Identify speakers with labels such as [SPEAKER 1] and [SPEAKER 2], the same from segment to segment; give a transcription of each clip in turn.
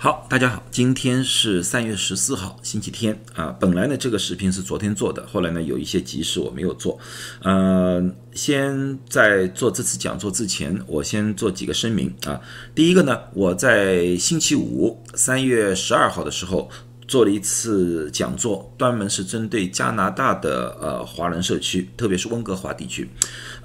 [SPEAKER 1] 好，大家好，今天是三月十四号，星期天啊。本来呢，这个视频是昨天做的，后来呢，有一些急事我没有做。呃，先在做这次讲座之前，我先做几个声明啊。第一个呢，我在星期五三月十二号的时候。做了一次讲座，专门是针对加拿大的呃华人社区，特别是温哥华地区。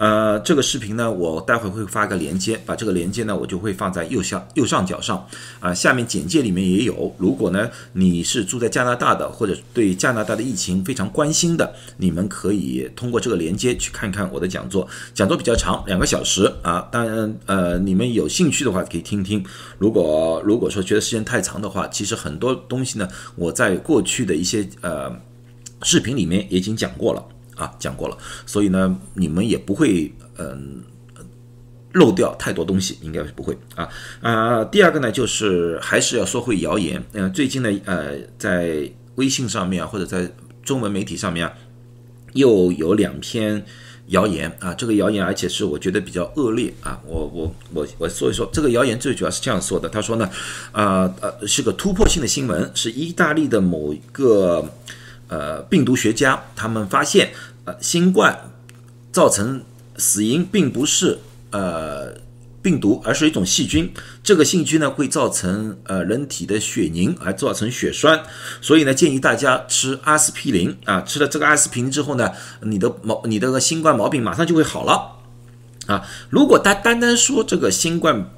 [SPEAKER 1] 呃，这个视频呢，我待会会发个链接，把这个链接呢，我就会放在右下右上角上。啊，下面简介里面也有。如果呢你是住在加拿大的，或者对加拿大的疫情非常关心的，你们可以通过这个链接去看看我的讲座。讲座比较长，两个小时啊。当然，呃，你们有兴趣的话可以听听。如果如果说觉得时间太长的话，其实很多东西呢。我在过去的一些呃视频里面也已经讲过了啊，讲过了，所以呢，你们也不会嗯漏掉太多东西，应该是不会啊啊。第二个呢，就是还是要说回谣言，嗯，最近呢，呃，在微信上面啊或者在中文媒体上面啊，又有两篇。谣言啊，这个谣言，而且是我觉得比较恶劣啊。我我我我说一说这个谣言，最主要是这样说的。他说呢，啊呃，是个突破性的新闻，是意大利的某一个呃病毒学家，他们发现呃新冠造成死因并不是呃。病毒，而是一种细菌。这个细菌呢，会造成呃人体的血凝，而造成血栓。所以呢，建议大家吃阿司匹林啊。吃了这个阿司匹林之后呢，你的毛，你的新冠毛病马上就会好了啊。如果单单单说这个新冠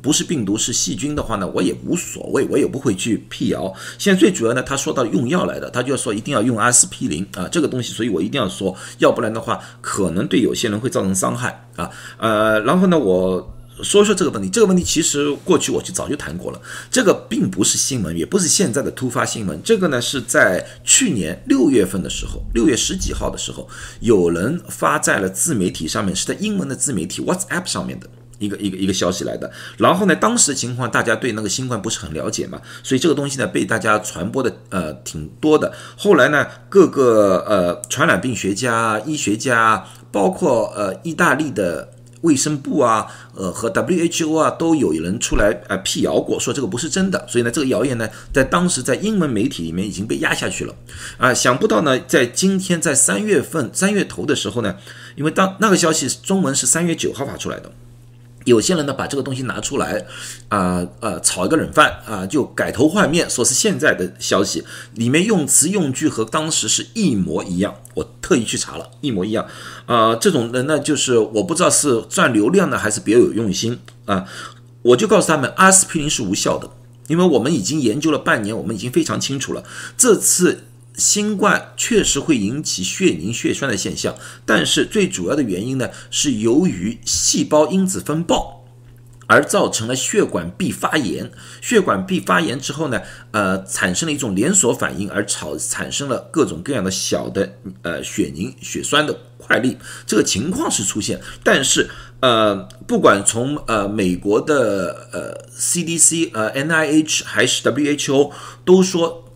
[SPEAKER 1] 不是病毒是细菌的话呢，我也无所谓，我也不会去辟谣。现在最主要呢，他说到用药来的，他就要说一定要用阿司匹林啊，这个东西，所以我一定要说，要不然的话，可能对有些人会造成伤害啊。呃，然后呢，我。说说这个问题，这个问题其实过去我就早就谈过了。这个并不是新闻，也不是现在的突发新闻。这个呢是在去年六月份的时候，六月十几号的时候，有人发在了自媒体上面，是在英文的自媒体 WhatsApp 上面的一个一个一个消息来的。然后呢，当时的情况大家对那个新冠不是很了解嘛，所以这个东西呢被大家传播的呃挺多的。后来呢，各个呃传染病学家、医学家，包括呃意大利的。卫生部啊，呃和 WHO 啊都有人出来呃辟谣过，说这个不是真的，所以呢这个谣言呢在当时在英文媒体里面已经被压下去了啊，想不到呢在今天在三月份三月头的时候呢，因为当那个消息中文是三月九号发出来的。有些人呢，把这个东西拿出来，啊呃，炒一个冷饭啊，就改头换面，说是现在的消息，里面用词用句和当时是一模一样。我特意去查了，一模一样。啊，这种人呢，就是我不知道是赚流量呢，还是别有用心啊。我就告诉他们，阿司匹林是无效的，因为我们已经研究了半年，我们已经非常清楚了，这次。新冠确实会引起血凝血栓的现象，但是最主要的原因呢，是由于细胞因子风暴而造成了血管壁发炎。血管壁发炎之后呢，呃，产生了一种连锁反应，而产产生了各种各样的小的呃血凝血栓的块粒。这个情况是出现，但是呃，不管从呃美国的呃 CDC 呃 NIH 还是 WHO 都说。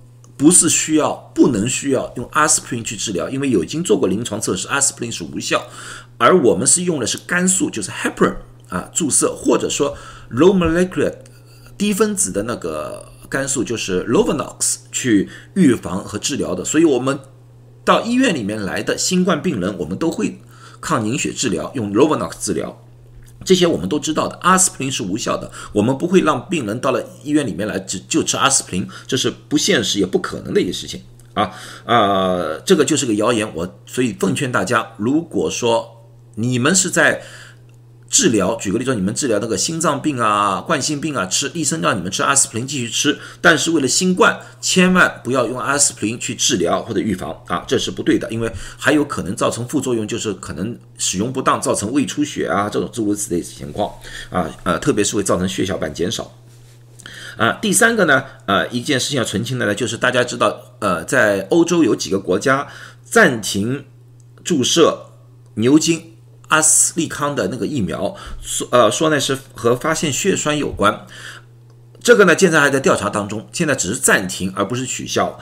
[SPEAKER 1] 不是需要，不能需要用阿司匹林去治疗，因为有已经做过临床测试，阿司匹林是无效。而我们是用的是肝素，就是 heparin 啊，注射或者说 low molecular 低分子的那个肝素，就是 Lovenox 去预防和治疗的。所以，我们到医院里面来的新冠病人，我们都会抗凝血治疗，用 Lovenox 治疗。这些我们都知道的，阿司匹林是无效的。我们不会让病人到了医院里面来只就吃阿司匹林，这是不现实也不可能的一个事情啊啊！这个就是个谣言。我所以奉劝大家，如果说你们是在。治疗，举个例子，你们治疗那个心脏病啊、冠心病啊，吃医生让你们吃阿司匹林继续吃，但是为了新冠，千万不要用阿司匹林去治疗或者预防啊，这是不对的，因为还有可能造成副作用，就是可能使用不当造成胃出血啊这种诸如此类情况啊呃，特别是会造成血小板减少啊。第三个呢，呃，一件事情要澄清的呢，就是大家知道，呃，在欧洲有几个国家暂停注射牛津。阿斯利康的那个疫苗，说呃说呢是和发现血栓有关，这个呢现在还在调查当中，现在只是暂停而不是取消。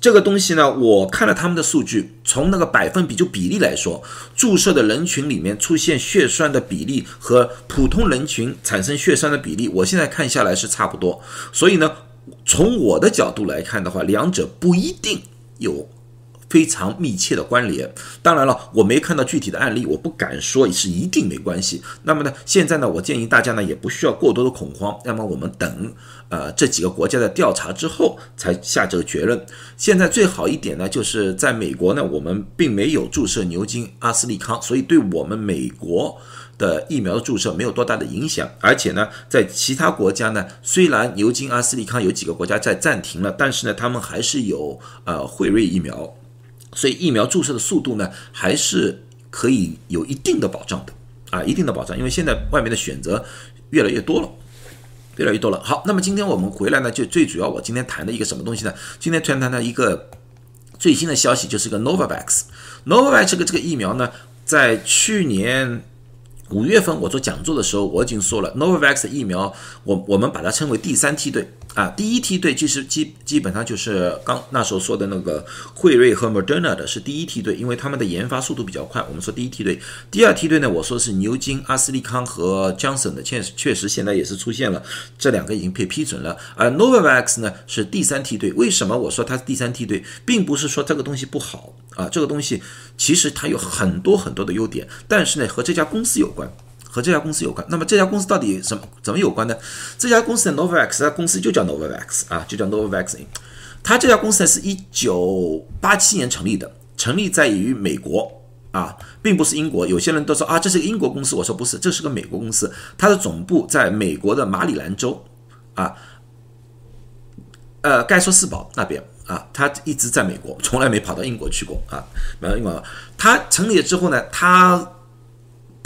[SPEAKER 1] 这个东西呢，我看了他们的数据，从那个百分比就比例来说，注射的人群里面出现血栓的比例和普通人群产生血栓的比例，我现在看下来是差不多。所以呢，从我的角度来看的话，两者不一定有。非常密切的关联。当然了，我没看到具体的案例，我不敢说是一定没关系。那么呢，现在呢，我建议大家呢也不需要过多的恐慌。那么我们等呃这几个国家的调查之后才下这个结论。现在最好一点呢，就是在美国呢，我们并没有注射牛津、阿斯利康，所以对我们美国的疫苗的注射没有多大的影响。而且呢，在其他国家呢，虽然牛津、阿斯利康有几个国家在暂停了，但是呢，他们还是有呃辉瑞疫苗。所以疫苗注射的速度呢，还是可以有一定的保障的啊，一定的保障，因为现在外面的选择越来越多了，越来越多了。好，那么今天我们回来呢，就最主要我今天谈的一个什么东西呢？今天突然谈到一个最新的消息，就是个 Novavax。Novavax 这个这个疫苗呢，在去年五月份我做讲座的时候，我已经说了，Novavax 疫苗，我我们把它称为第三梯队。啊，第一梯队其实基基本上就是刚那时候说的那个辉瑞和 Moderna 的是第一梯队，因为他们的研发速度比较快。我们说第一梯队，第二梯队呢，我说是牛津、阿斯利康和 Johnson 的，确确实现在也是出现了，这两个已经被批准了。而 Novavax 呢是第三梯队，为什么我说它是第三梯队，并不是说这个东西不好啊，这个东西其实它有很多很多的优点，但是呢和这家公司有关。和这家公司有关，那么这家公司到底什么怎么有关呢？这家公司的 Novavax，它公司就叫 Novavax 啊，就叫 Novavax。它这家公司呢是一九八七年成立的，成立在于美国啊，并不是英国。有些人都说啊，这是个英国公司，我说不是，这是个美国公司。它的总部在美国的马里兰州啊，呃，盖索斯堡那边啊，它一直在美国，从来没跑到英国去过啊。没有英国，它成立了之后呢，它。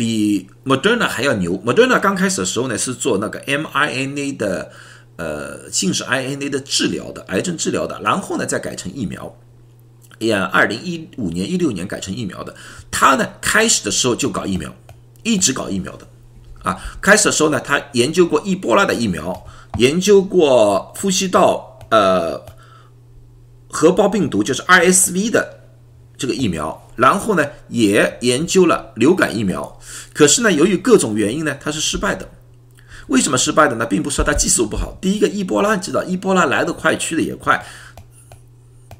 [SPEAKER 1] 比 Moderna 还要牛。Moderna 刚开始的时候呢，是做那个 mRNA 的，呃，信使 RNA 的治疗的，癌症治疗的。然后呢，再改成疫苗。呀，二零一五年、一六年改成疫苗的。他呢，开始的时候就搞疫苗，一直搞疫苗的。啊，开始的时候呢，他研究过伊波拉的疫苗，研究过呼吸道呃核包病毒，就是 RSV 的。这个疫苗，然后呢，也研究了流感疫苗，可是呢，由于各种原因呢，它是失败的。为什么失败的呢？并不是说它技术不好。第一个，伊波拉你知道，伊波拉来得快，去的也快。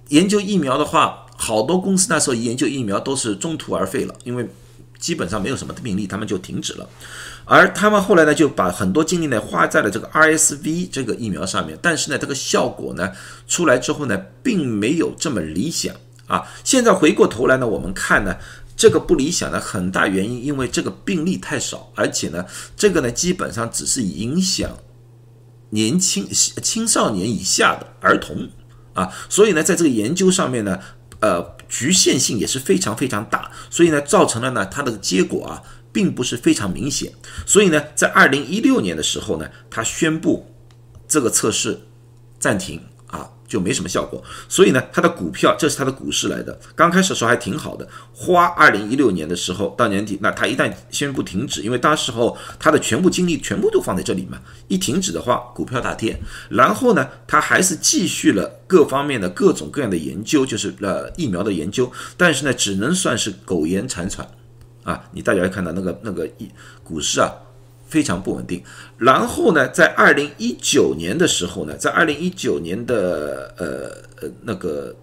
[SPEAKER 1] 研究疫苗的话，好多公司那时候研究疫苗都是中途而废了，因为基本上没有什么病例，他们就停止了。而他们后来呢，就把很多精力呢花在了这个 RSV 这个疫苗上面，但是呢，这个效果呢出来之后呢，并没有这么理想。啊，现在回过头来呢，我们看呢，这个不理想的很大原因，因为这个病例太少，而且呢，这个呢基本上只是影响年轻青少年以下的儿童啊，所以呢，在这个研究上面呢，呃，局限性也是非常非常大，所以呢，造成了呢，它的结果啊，并不是非常明显，所以呢，在二零一六年的时候呢，他宣布这个测试暂停。就没什么效果，所以呢，它的股票这是它的股市来的。刚开始的时候还挺好的，花二零一六年的时候到年底，那它一旦宣布停止，因为当时候它的全部精力全部都放在这里嘛，一停止的话，股票大跌。然后呢，它还是继续了各方面的各种各样的研究，就是呃疫苗的研究，但是呢，只能算是苟延残喘啊。你大家看到那个那个一股市啊。非常不稳定，然后呢，在二零一九年的时候呢，在二零一九年的呃呃那个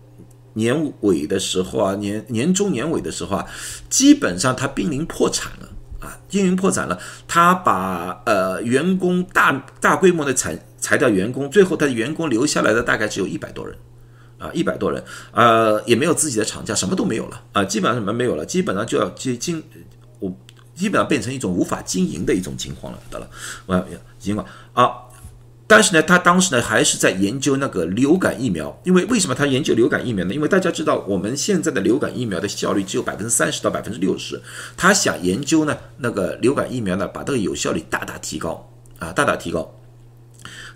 [SPEAKER 1] 年尾的时候啊，年年中年尾的时候啊，基本上它濒临破产了啊，濒临破产了。他把呃员工大大规模的裁裁掉员工，最后他的员工留下来的大概只有一百多人啊，一百多人，呃，也没有自己的厂家，什么都没有了啊，基本上什么没有了，基本上就要接近。基本上变成一种无法经营的一种情况了，得了，我尽管啊，但是呢，他当时呢还是在研究那个流感疫苗，因为为什么他研究流感疫苗呢？因为大家知道我们现在的流感疫苗的效率只有百分之三十到百分之六十，他想研究呢那个流感疫苗呢，把这个有效率大大提高啊，大大提高，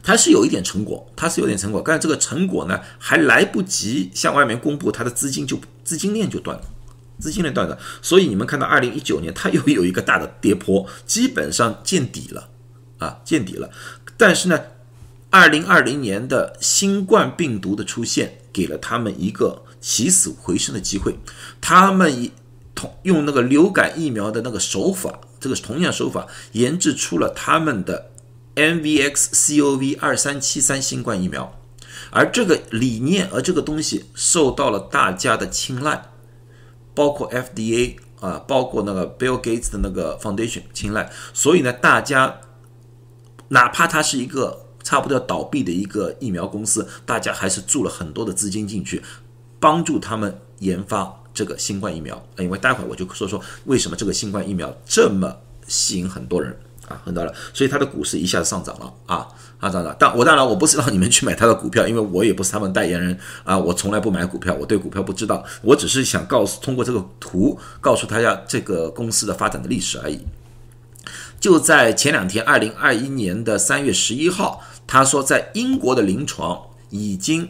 [SPEAKER 1] 他是有一点成果，他是有点成果，但是这个成果呢还来不及向外面公布，他的资金就资金链就断了。资金链断的，所以你们看到二零一九年它又有一个大的跌坡，基本上见底了啊，见底了。但是呢，二零二零年的新冠病毒的出现，给了他们一个起死回生的机会。他们以同用那个流感疫苗的那个手法，这个同样手法研制出了他们的 MVX-CoV 二三七三新冠疫苗，而这个理念，而这个东西受到了大家的青睐，包括 FDA 啊，包括那个 Bill Gates 的那个 Foundation 青睐，所以呢，大家哪怕它是一个差不多要倒闭的一个疫苗公司，大家还是注了很多的资金进去，帮助他们研发。这个新冠疫苗，因为待会儿我就说说为什么这个新冠疫苗这么吸引很多人。啊，很多人，所以它的股市一下子上涨了。啊，上涨了。但我当然我不是让你们去买他的股票，因为我也不是他们代言人啊，我从来不买股票，我对股票不知道，我只是想告诉通过这个图告诉大家这个公司的发展的历史而已。就在前两天，二零二一年的三月十一号，他说在英国的临床已经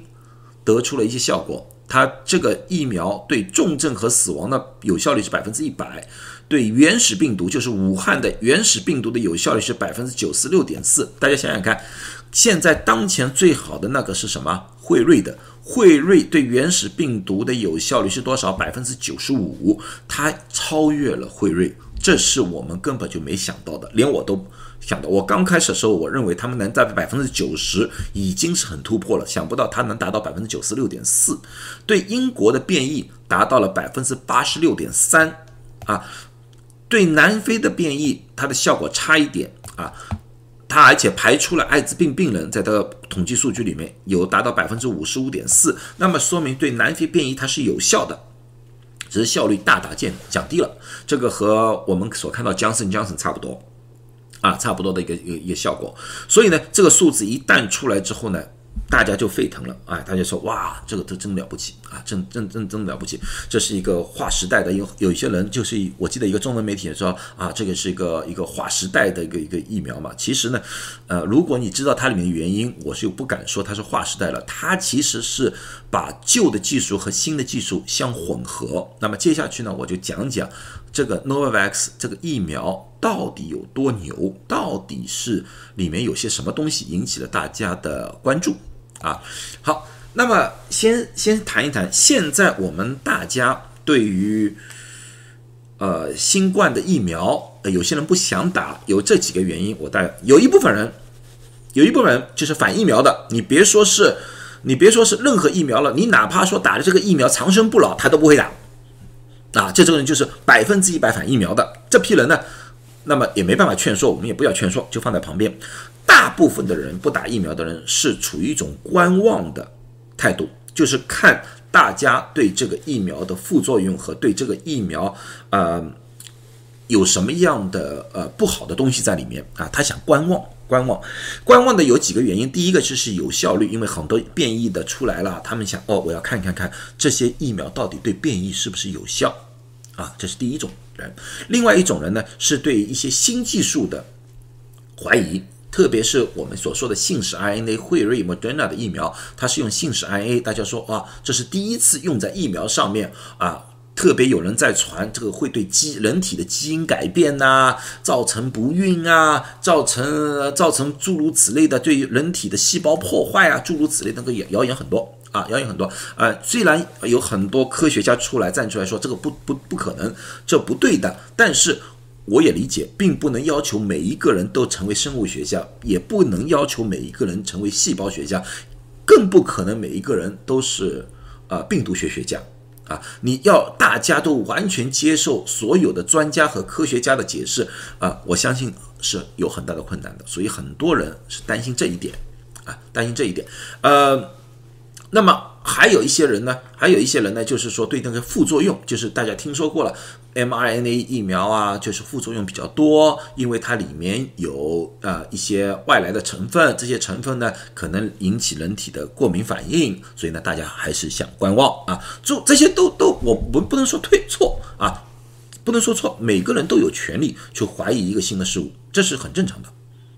[SPEAKER 1] 得出了一些效果。他这个疫苗对重症和死亡的有效率是百分之一百，对原始病毒，就是武汉的原始病毒的有效率是百分之九十六点四。大家想想看，现在当前最好的那个是什么？辉瑞的，辉瑞对原始病毒的有效率是多少？百分之九十五，它超越了辉瑞，这是我们根本就没想到的，连我都。想到我刚开始的时候，我认为他们能在百分之九十已经是很突破了，想不到它能达到百分之九十六点四，对英国的变异达到了百分之八十六点三啊，对南非的变异它的效果差一点啊，它而且排除了艾滋病病人在它的统计数据里面有达到百分之五十五点四，那么说明对南非变异它是有效的，只是效率大大降降低了，这个和我们所看到江森江森差不多。啊，差不多的一个一个一个效果，所以呢，这个数字一旦出来之后呢，大家就沸腾了啊！大家说哇，这个这真了不起啊，真真真真了不起！这是一个划时代的，有有一些人就是我记得一个中文媒体说啊，这个是一个一个划时代的一个一个疫苗嘛。其实呢，呃，如果你知道它里面的原因，我是又不敢说它是划时代了，它其实是把旧的技术和新的技术相混合。那么接下去呢，我就讲讲这个 Novavax 这个疫苗。到底有多牛？到底是里面有些什么东西引起了大家的关注啊？好，那么先先谈一谈，现在我们大家对于呃新冠的疫苗，有些人不想打，有这几个原因。我大有一部分人，有一部分人就是反疫苗的。你别说是，你别说是任何疫苗了，你哪怕说打了这个疫苗长生不老，他都不会打啊。这种人就是百分之一百反疫苗的这批人呢。那么也没办法劝说，我们也不要劝说，就放在旁边。大部分的人不打疫苗的人是处于一种观望的态度，就是看大家对这个疫苗的副作用和对这个疫苗呃有什么样的呃不好的东西在里面啊，他想观望观望。观望的有几个原因，第一个就是有效率，因为很多变异的出来了，他们想哦，我要看看看这些疫苗到底对变异是不是有效啊，这是第一种。人，另外一种人呢，是对一些新技术的怀疑，特别是我们所说的信使 RNA，辉瑞、Moderna 的疫苗，它是用信使 RNA，大家说啊，这是第一次用在疫苗上面啊，特别有人在传这个会对基人体的基因改变呐，造成不孕啊，造成造成诸如此类的对于人体的细胞破坏啊，诸如此类那个谣言很多。啊，谣言很多。呃，虽然有很多科学家出来站出来说这个不不不可能，这不对的，但是我也理解，并不能要求每一个人都成为生物学家，也不能要求每一个人成为细胞学家，更不可能每一个人都是啊病毒学学家啊。你要大家都完全接受所有的专家和科学家的解释啊，我相信是有很大的困难的。所以很多人是担心这一点啊，担心这一点，呃。那么还有一些人呢，还有一些人呢，就是说对那个副作用，就是大家听说过了，mRNA 疫苗啊，就是副作用比较多，因为它里面有呃一些外来的成分，这些成分呢可能引起人体的过敏反应，所以呢大家还是想观望啊。就这些都都我们不能说对错啊，不能说错，每个人都有权利去怀疑一个新的事物，这是很正常的，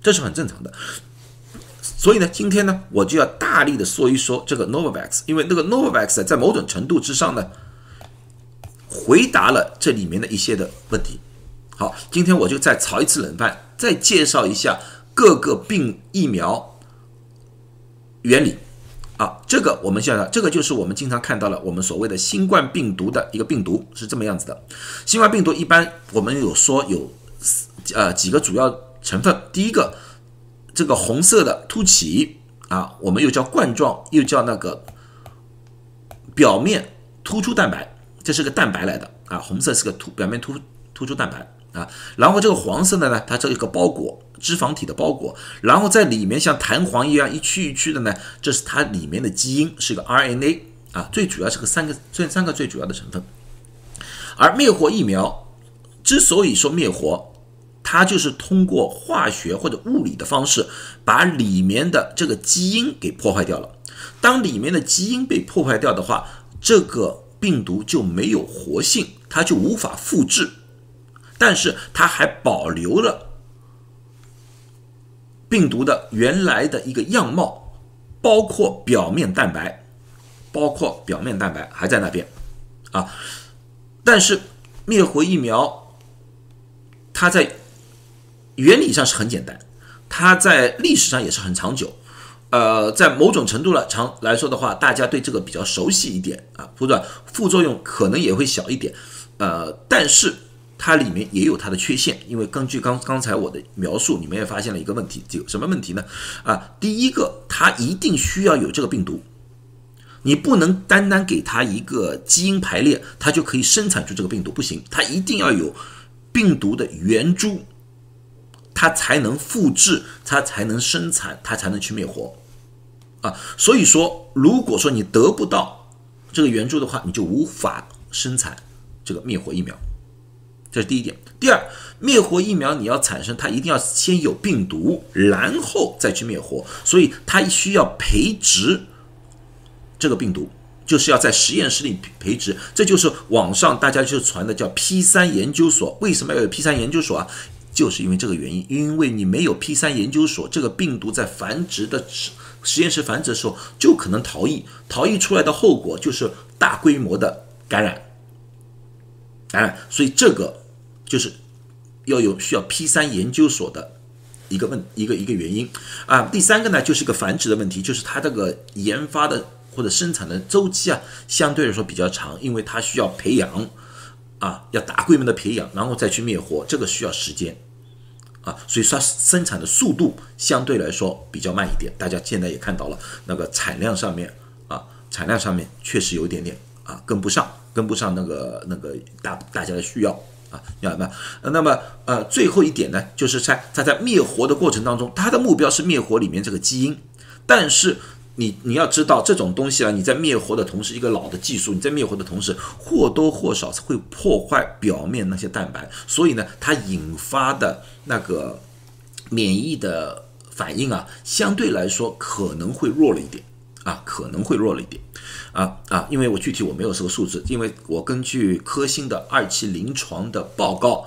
[SPEAKER 1] 这是很正常的。所以呢，今天呢，我就要大力的说一说这个 Novavax，因为那个 Novavax 在某种程度之上呢，回答了这里面的一些的问题。好，今天我就再炒一次冷饭，再介绍一下各个病疫苗原理啊，这个我们现在这个就是我们经常看到了我们所谓的新冠病毒的一个病毒是这么样子的。新冠病毒一般我们有说有呃几个主要成分，第一个这个红色的凸起啊，我们又叫冠状，又叫那个表面突出蛋白，这是个蛋白来的啊，红色是个突表面突突出蛋白啊，然后这个黄色的呢，它这一个包裹。脂肪体的包裹，然后在里面像弹簧一样一区一区的呢，这是它里面的基因，是个 RNA 啊，最主要是个三个这三个最主要的成分。而灭活疫苗之所以说灭活，它就是通过化学或者物理的方式把里面的这个基因给破坏掉了。当里面的基因被破坏掉的话，这个病毒就没有活性，它就无法复制，但是它还保留了。病毒的原来的一个样貌，包括表面蛋白，包括表面蛋白还在那边，啊，但是灭活疫苗，它在原理上是很简单，它在历史上也是很长久，呃，在某种程度了长来说的话，大家对这个比较熟悉一点啊，或者副作用可能也会小一点，呃，但是。它里面也有它的缺陷，因为根据刚刚才我的描述，你们也发现了一个问题，有什么问题呢？啊，第一个，它一定需要有这个病毒，你不能单单给它一个基因排列，它就可以生产出这个病毒，不行，它一定要有病毒的圆珠，它才能复制，它才能生产，它才能去灭活，啊，所以说，如果说你得不到这个援助的话，你就无法生产这个灭活疫苗。这是第一点。第二，灭活疫苗你要产生，它一定要先有病毒，然后再去灭活，所以它需要培植这个病毒，就是要在实验室里培植。这就是网上大家就传的叫 P 三研究所。为什么要有 P 三研究所啊？就是因为这个原因，因为你没有 P 三研究所，这个病毒在繁殖的实实验室繁殖的时候就可能逃逸，逃逸出来的后果就是大规模的感染，感染。所以这个。就是要有需要 P 三研究所的一个问一个一个原因啊，第三个呢就是个繁殖的问题，就是它这个研发的或者生产的周期啊，相对来说比较长，因为它需要培养啊，要大规模的培养，然后再去灭活，这个需要时间啊，所以说生产的速度相对来说比较慢一点。大家现在也看到了，那个产量上面啊，产量上面确实有一点点啊跟不上，跟不上那个那个大大家的需要。啊，明白吗？那么，呃，最后一点呢，就是在它在灭活的过程当中，它的目标是灭活里面这个基因。但是你你要知道，这种东西啊，你在灭活的同时，一个老的技术，你在灭活的同时，或多或少会破坏表面那些蛋白，所以呢，它引发的那个免疫的反应啊，相对来说可能会弱了一点啊，可能会弱了一点。啊啊！因为我具体我没有这个数字，因为我根据科兴的二期临床的报告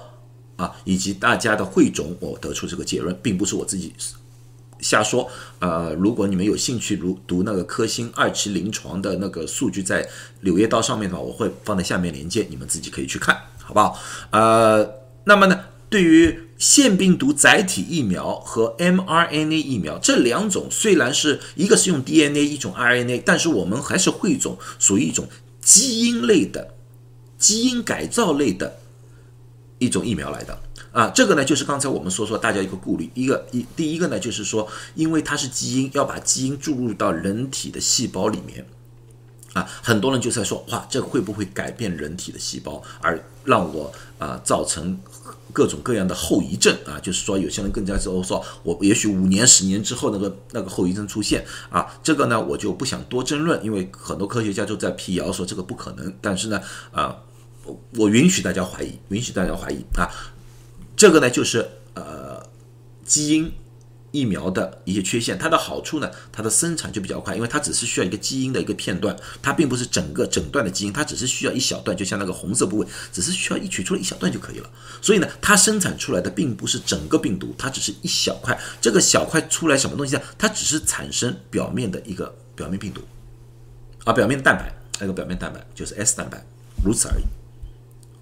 [SPEAKER 1] 啊，以及大家的汇总，我得出这个结论，并不是我自己瞎说。呃，如果你们有兴趣读读那个科兴二期临床的那个数据，在《柳叶刀》上面的话，我会放在下面连接，你们自己可以去看，好不好？呃，那么呢，对于。腺病毒载体疫苗和 mRNA 疫苗这两种虽然是一个是用 DNA，一种 RNA，但是我们还是汇总属于一种基因类的、基因改造类的一种疫苗来的啊。这个呢，就是刚才我们说说大家一个顾虑，一个一第一个呢，就是说，因为它是基因，要把基因注入到人体的细胞里面啊，很多人就在说，哇，这会不会改变人体的细胞，而让我啊造成。各种各样的后遗症啊，就是说有些人更加之后说，我也许五年、十年之后那个那个后遗症出现啊，这个呢我就不想多争论，因为很多科学家都在辟谣说这个不可能。但是呢，啊，我允许大家怀疑，允许大家怀疑啊，这个呢就是呃基因。疫苗的一些缺陷，它的好处呢，它的生产就比较快，因为它只是需要一个基因的一个片段，它并不是整个整段的基因，它只是需要一小段，就像那个红色部位，只是需要一取出来一小段就可以了。所以呢，它生产出来的并不是整个病毒，它只是一小块。这个小块出来什么东西呢？它只是产生表面的一个表面病毒，啊，表面蛋白，那个表面蛋白就是 S 蛋白，如此而已，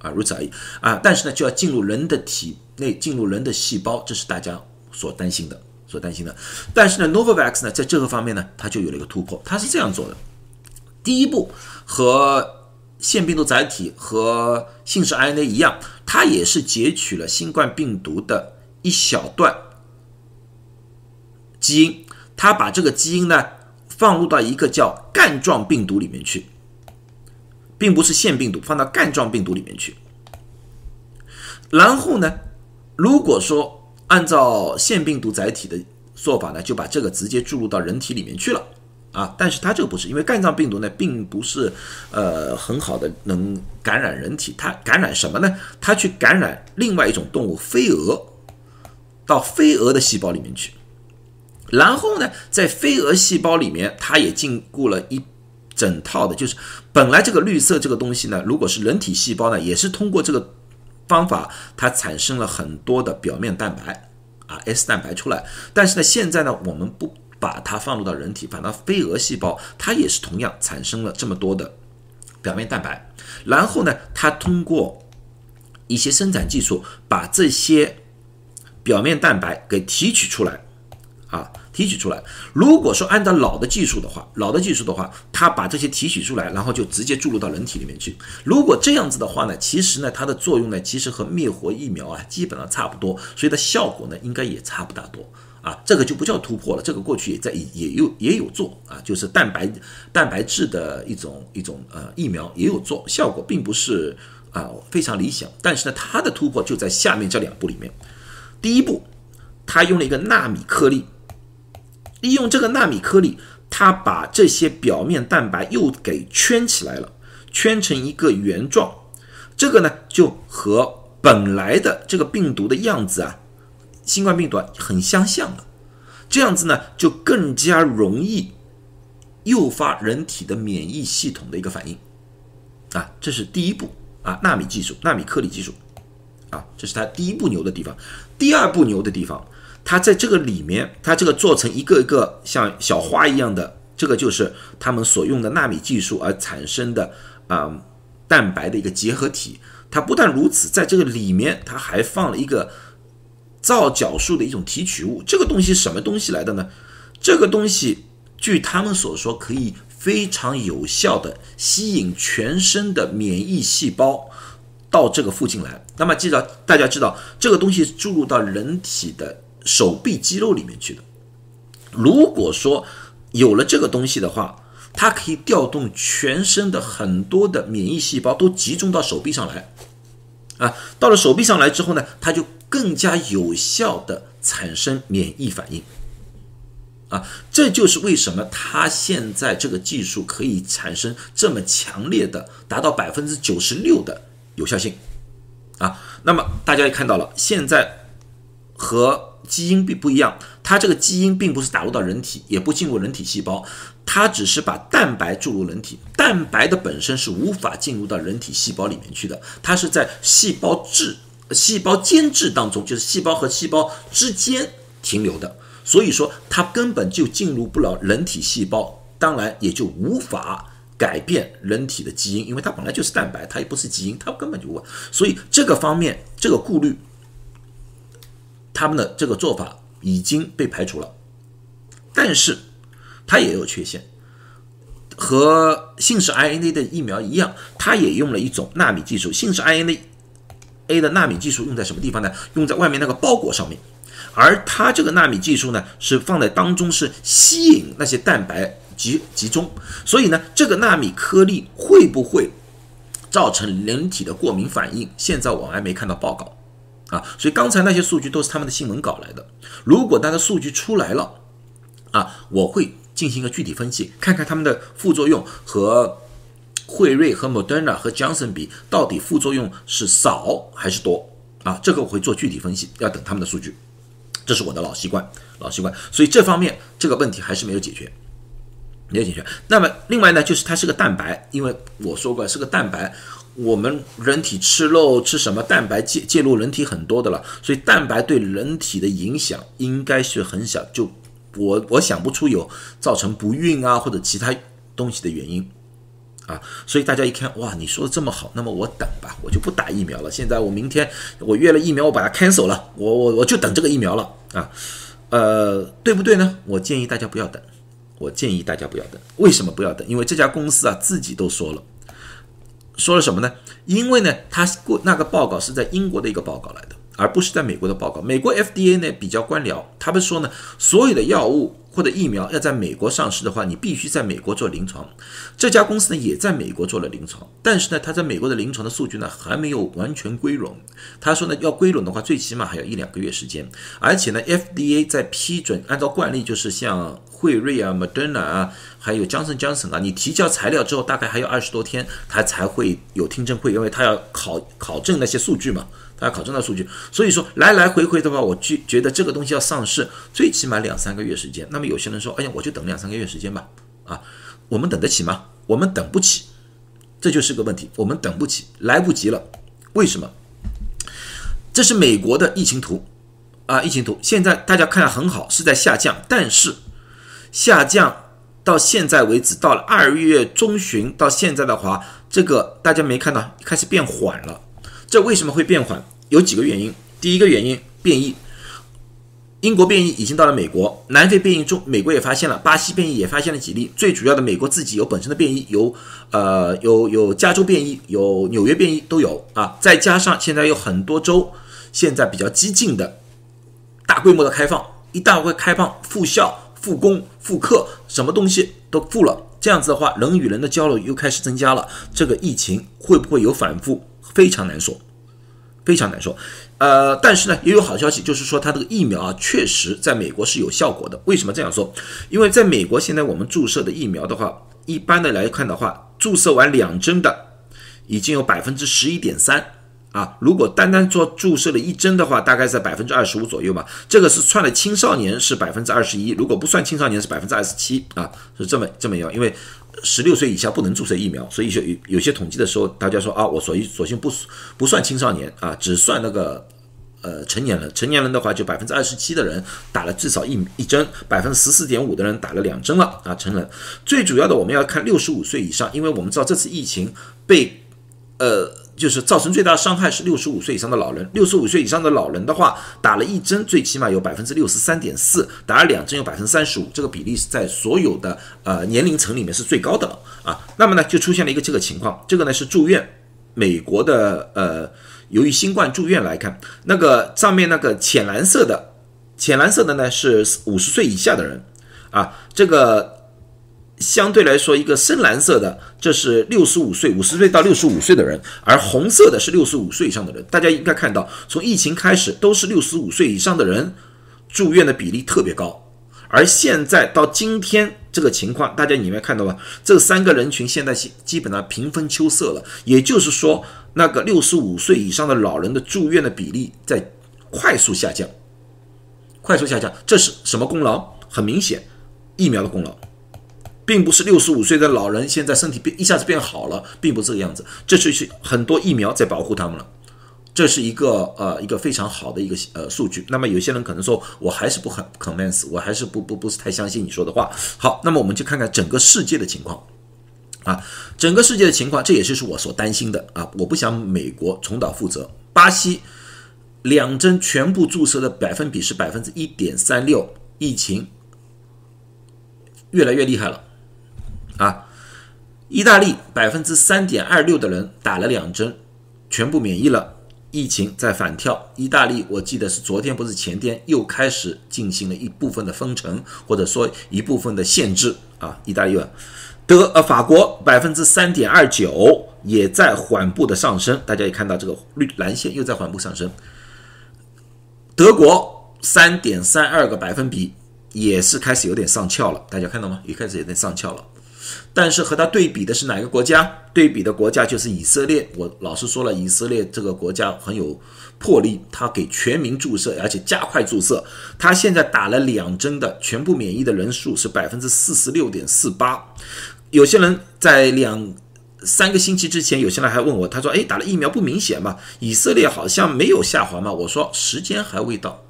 [SPEAKER 1] 啊，如此而已啊。但是呢，就要进入人的体内，进入人的细胞，这是大家所担心的。所担心的。但是呢，Novavax 呢，在这个方面呢，它就有了一个突破。它是这样做的：第一步和腺病毒载体和信使 RNA 一样，它也是截取了新冠病毒的一小段基因，它把这个基因呢放入到一个叫干状病毒里面去，并不是腺病毒，放到干状病毒里面去。然后呢，如果说按照腺病毒载体的做法呢，就把这个直接注入到人体里面去了啊。但是它这个不是，因为肝脏病毒呢，并不是呃很好的能感染人体。它感染什么呢？它去感染另外一种动物飞蛾，到飞蛾的细胞里面去。然后呢，在飞蛾细胞里面，它也禁锢了一整套的，就是本来这个绿色这个东西呢，如果是人体细胞呢，也是通过这个。方法它产生了很多的表面蛋白啊，S 蛋白出来。但是呢，现在呢，我们不把它放入到人体，反倒飞蛾细胞它也是同样产生了这么多的表面蛋白。然后呢，它通过一些生产技术把这些表面蛋白给提取出来啊。提取出来。如果说按照老的技术的话，老的技术的话，它把这些提取出来，然后就直接注入到人体里面去。如果这样子的话呢，其实呢，它的作用呢，其实和灭活疫苗啊基本上差不多，所以它效果呢，应该也差不大多啊。这个就不叫突破了，这个过去也在也有也有做啊，就是蛋白蛋白质的一种一种呃疫苗也有做，效果并不是啊非常理想。但是呢，它的突破就在下面这两步里面。第一步，它用了一个纳米颗粒。利用这个纳米颗粒，它把这些表面蛋白又给圈起来了，圈成一个圆状。这个呢，就和本来的这个病毒的样子啊，新冠病毒啊很相像了。这样子呢，就更加容易诱发人体的免疫系统的一个反应啊。这是第一步啊，纳米技术、纳米颗粒技术啊，这是它第一步牛的地方。第二步牛的地方。它在这个里面，它这个做成一个一个像小花一样的，这个就是他们所用的纳米技术而产生的啊蛋白的一个结合体。它不但如此，在这个里面，它还放了一个皂角素的一种提取物。这个东西什么东西来的呢？这个东西据他们所说，可以非常有效的吸引全身的免疫细胞到这个附近来。那么，记得大家知道，这个东西注入到人体的。手臂肌肉里面去的。如果说有了这个东西的话，它可以调动全身的很多的免疫细胞都集中到手臂上来，啊，到了手臂上来之后呢，它就更加有效的产生免疫反应，啊，这就是为什么它现在这个技术可以产生这么强烈的，达到百分之九十六的有效性，啊，那么大家也看到了，现在和基因并不一样，它这个基因并不是打入到人体，也不进入人体细胞，它只是把蛋白注入人体。蛋白的本身是无法进入到人体细胞里面去的，它是在细胞质、细胞间质当中，就是细胞和细胞之间停留的。所以说，它根本就进入不了人体细胞，当然也就无法改变人体的基因，因为它本来就是蛋白，它也不是基因，它根本就无。所以这个方面，这个顾虑。他们的这个做法已经被排除了，但是它也有缺陷，和信使 RNA 的疫苗一样，它也用了一种纳米技术。信使 RNA 的纳米技术用在什么地方呢？用在外面那个包裹上面，而它这个纳米技术呢，是放在当中，是吸引那些蛋白集集中。所以呢，这个纳米颗粒会不会造成人体的过敏反应？现在我还没看到报告。啊，所以刚才那些数据都是他们的新闻稿来的。如果它的数据出来了，啊，我会进行一个具体分析，看看他们的副作用和辉瑞和 Moderna 和 Johnson 比，到底副作用是少还是多？啊，这个我会做具体分析，要等他们的数据。这是我的老习惯，老习惯。所以这方面这个问题还是没有解决，没有解决。那么另外呢，就是它是个蛋白，因为我说过是个蛋白。我们人体吃肉吃什么蛋白介介入人体很多的了，所以蛋白对人体的影响应该是很小。就我我想不出有造成不孕啊或者其他东西的原因啊。所以大家一看哇，你说的这么好，那么我等吧，我就不打疫苗了。现在我明天我约了疫苗，我把它 cancel 了，我我我就等这个疫苗了啊。呃，对不对呢？我建议大家不要等，我建议大家不要等。为什么不要等？因为这家公司啊自己都说了，说了什么呢？因为呢，他过那个报告是在英国的一个报告来的，而不是在美国的报告。美国 FDA 呢比较官僚，他们说呢，所有的药物。或者疫苗要在美国上市的话，你必须在美国做临床。这家公司呢也在美国做了临床，但是呢，它在美国的临床的数据呢还没有完全归拢。他说呢，要归拢的话，最起码还要一两个月时间。而且呢，FDA 在批准，按照惯例就是像辉瑞啊、Moderna 啊，还有 Johnson Johnson 啊，你提交材料之后，大概还有二十多天，它才会有听证会，因为它要考考证那些数据嘛。他要考证那数据，所以说来来回回的话，我觉觉得这个东西要上市，最起码两三个月时间。那么有些人说，哎呀，我就等两三个月时间吧，啊，我们等得起吗？我们等不起，这就是个问题，我们等不起，来不及了。为什么？这是美国的疫情图啊，疫情图现在大家看很好，是在下降，但是下降到现在为止，到了二月中旬到现在的话，这个大家没看到开始变缓了。这为什么会变缓？有几个原因。第一个原因，变异，英国变异已经到了美国，南非变异中，美国也发现了，巴西变异也发现了几例。最主要的，美国自己有本身的变异，有呃有有加州变异，有纽约变异都有啊。再加上现在有很多州现在比较激进的，大规模的开放，一旦会开放复校、复工、复课，什么东西都复了。这样子的话，人与人的交流又开始增加了，这个疫情会不会有反复？非常难说，非常难说。呃，但是呢，也有好消息，就是说它这个疫苗啊，确实在美国是有效果的。为什么这样说？因为在美国现在我们注射的疫苗的话，一般的来看的话，注射完两针的已经有百分之十一点三啊。如果单单做注射了一针的话，大概在百分之二十五左右吧。这个是算了青少年是百分之二十一，如果不算青少年是百分之二十七啊，是这么这么样，因为。十六岁以下不能注射疫苗，所以有有些统计的时候，大家说啊，我所索性不不算青少年啊，只算那个呃成年人。成年人的话，就百分之二十七的人打了至少一一针，百分之十四点五的人打了两针了啊。成人最主要的，我们要看六十五岁以上，因为我们知道这次疫情被呃。就是造成最大伤害是六十五岁以上的老人。六十五岁以上的老人的话，打了一针，最起码有百分之六十三点四；打了两针，有百分之三十五。这个比例是在所有的呃年龄层里面是最高的了啊。那么呢，就出现了一个这个情况。这个呢是住院，美国的呃，由于新冠住院来看，那个上面那个浅蓝色的，浅蓝色的呢是五十岁以下的人啊，这个。相对来说，一个深蓝色的，这是六十五岁、五十岁到六十五岁的人，而红色的是六十五岁以上的人。大家应该看到，从疫情开始，都是六十五岁以上的人住院的比例特别高。而现在到今天这个情况，大家你们看到吧？这三个人群现在基基本上平分秋色了。也就是说，那个六十五岁以上的老人的住院的比例在快速下降，快速下降。这是什么功劳？很明显，疫苗的功劳。并不是六十五岁的老人现在身体变一下子变好了，并不是这个样子，这就是很多疫苗在保护他们了，这是一个呃一个非常好的一个呃数据。那么有些人可能说我还是不很 convince，我还是不不不是太相信你说的话。好，那么我们就看看整个世界的情况啊，整个世界的情况，这也就是我所担心的啊，我不想美国重蹈覆辙。巴西两针全部注射的百分比是百分之一点三六，疫情越来越厉害了。啊，意大利百分之三点二六的人打了两针，全部免疫了，疫情在反跳。意大利我记得是昨天不是前天又开始进行了一部分的封城，或者说一部分的限制啊。意大利啊德呃法国百分之三点二九也在缓步的上升，大家也看到这个绿蓝线又在缓步上升。德国三点三二个百分比也是开始有点上翘了，大家看到吗？也开始有点上翘了。但是和它对比的是哪个国家？对比的国家就是以色列。我老实说了，以色列这个国家很有魄力，它给全民注射，而且加快注射。它现在打了两针的全部免疫的人数是百分之四十六点四八。有些人在两三个星期之前，有些人还问我，他说：“哎，打了疫苗不明显吗？以色列好像没有下滑吗？”我说：“时间还未到，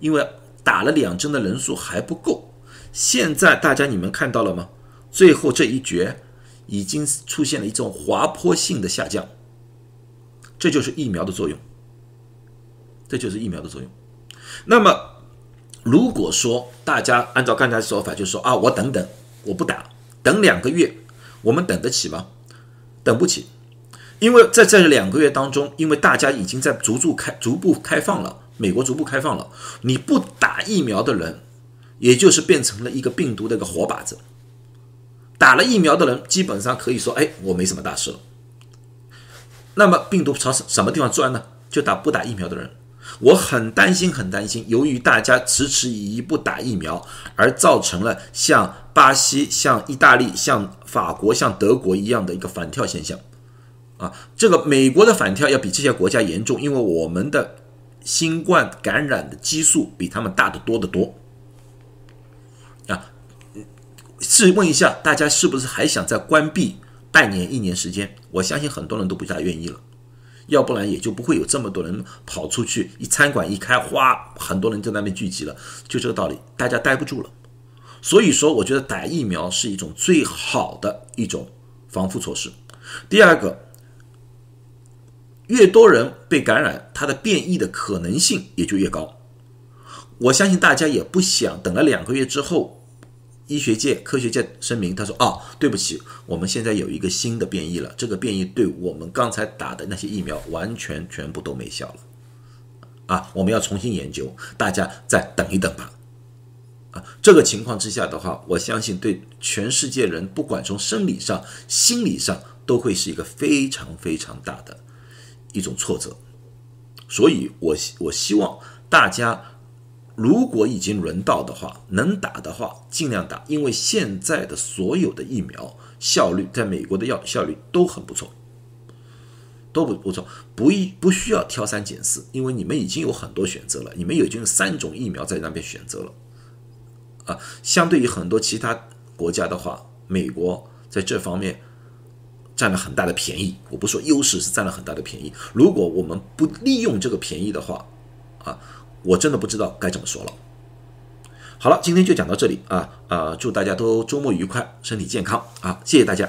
[SPEAKER 1] 因为打了两针的人数还不够。现在大家你们看到了吗？”最后这一绝已经出现了一种滑坡性的下降，这就是疫苗的作用，这就是疫苗的作用。那么如果说大家按照刚才说法，就说啊，我等等，我不打，等两个月，我们等得起吗？等不起，因为在这两个月当中，因为大家已经在逐步开、逐步开放了，美国逐步开放了，你不打疫苗的人，也就是变成了一个病毒的一个活靶子。打了疫苗的人，基本上可以说，哎，我没什么大事了。那么病毒朝什么地方钻呢？就打不打疫苗的人。我很担心，很担心，由于大家迟迟以一不打疫苗，而造成了像巴西、像意大利、像法国、像德国一样的一个反跳现象。啊，这个美国的反跳要比这些国家严重，因为我们的新冠感染的基数比他们大得多得多。啊，试问一下，大家是不是还想再关闭半年、一年时间？我相信很多人都不大愿意了。要不然也就不会有这么多人跑出去，一餐馆一开，哗，很多人在那边聚集了，就这个道理，大家待不住了。所以说，我觉得打疫苗是一种最好的一种防护措施。第二个，越多人被感染，它的变异的可能性也就越高。我相信大家也不想等了两个月之后。医学界、科学界声明，他说：“哦，对不起，我们现在有一个新的变异了，这个变异对我们刚才打的那些疫苗完全全部都没效了，啊，我们要重新研究，大家再等一等吧。”啊，这个情况之下的话，我相信对全世界人，不管从生理上、心理上，都会是一个非常非常大的一种挫折。所以，我希我希望大家。如果已经轮到的话，能打的话尽量打，因为现在的所有的疫苗效率，在美国的药效率都很不错，都不不错，不一不需要挑三拣四，因为你们已经有很多选择了，你们已经有三种疫苗在那边选择了，啊，相对于很多其他国家的话，美国在这方面占了很大的便宜。我不说优势，是占了很大的便宜。如果我们不利用这个便宜的话，啊。我真的不知道该怎么说了。好了，今天就讲到这里啊啊！祝大家都周末愉快，身体健康啊！谢谢大家。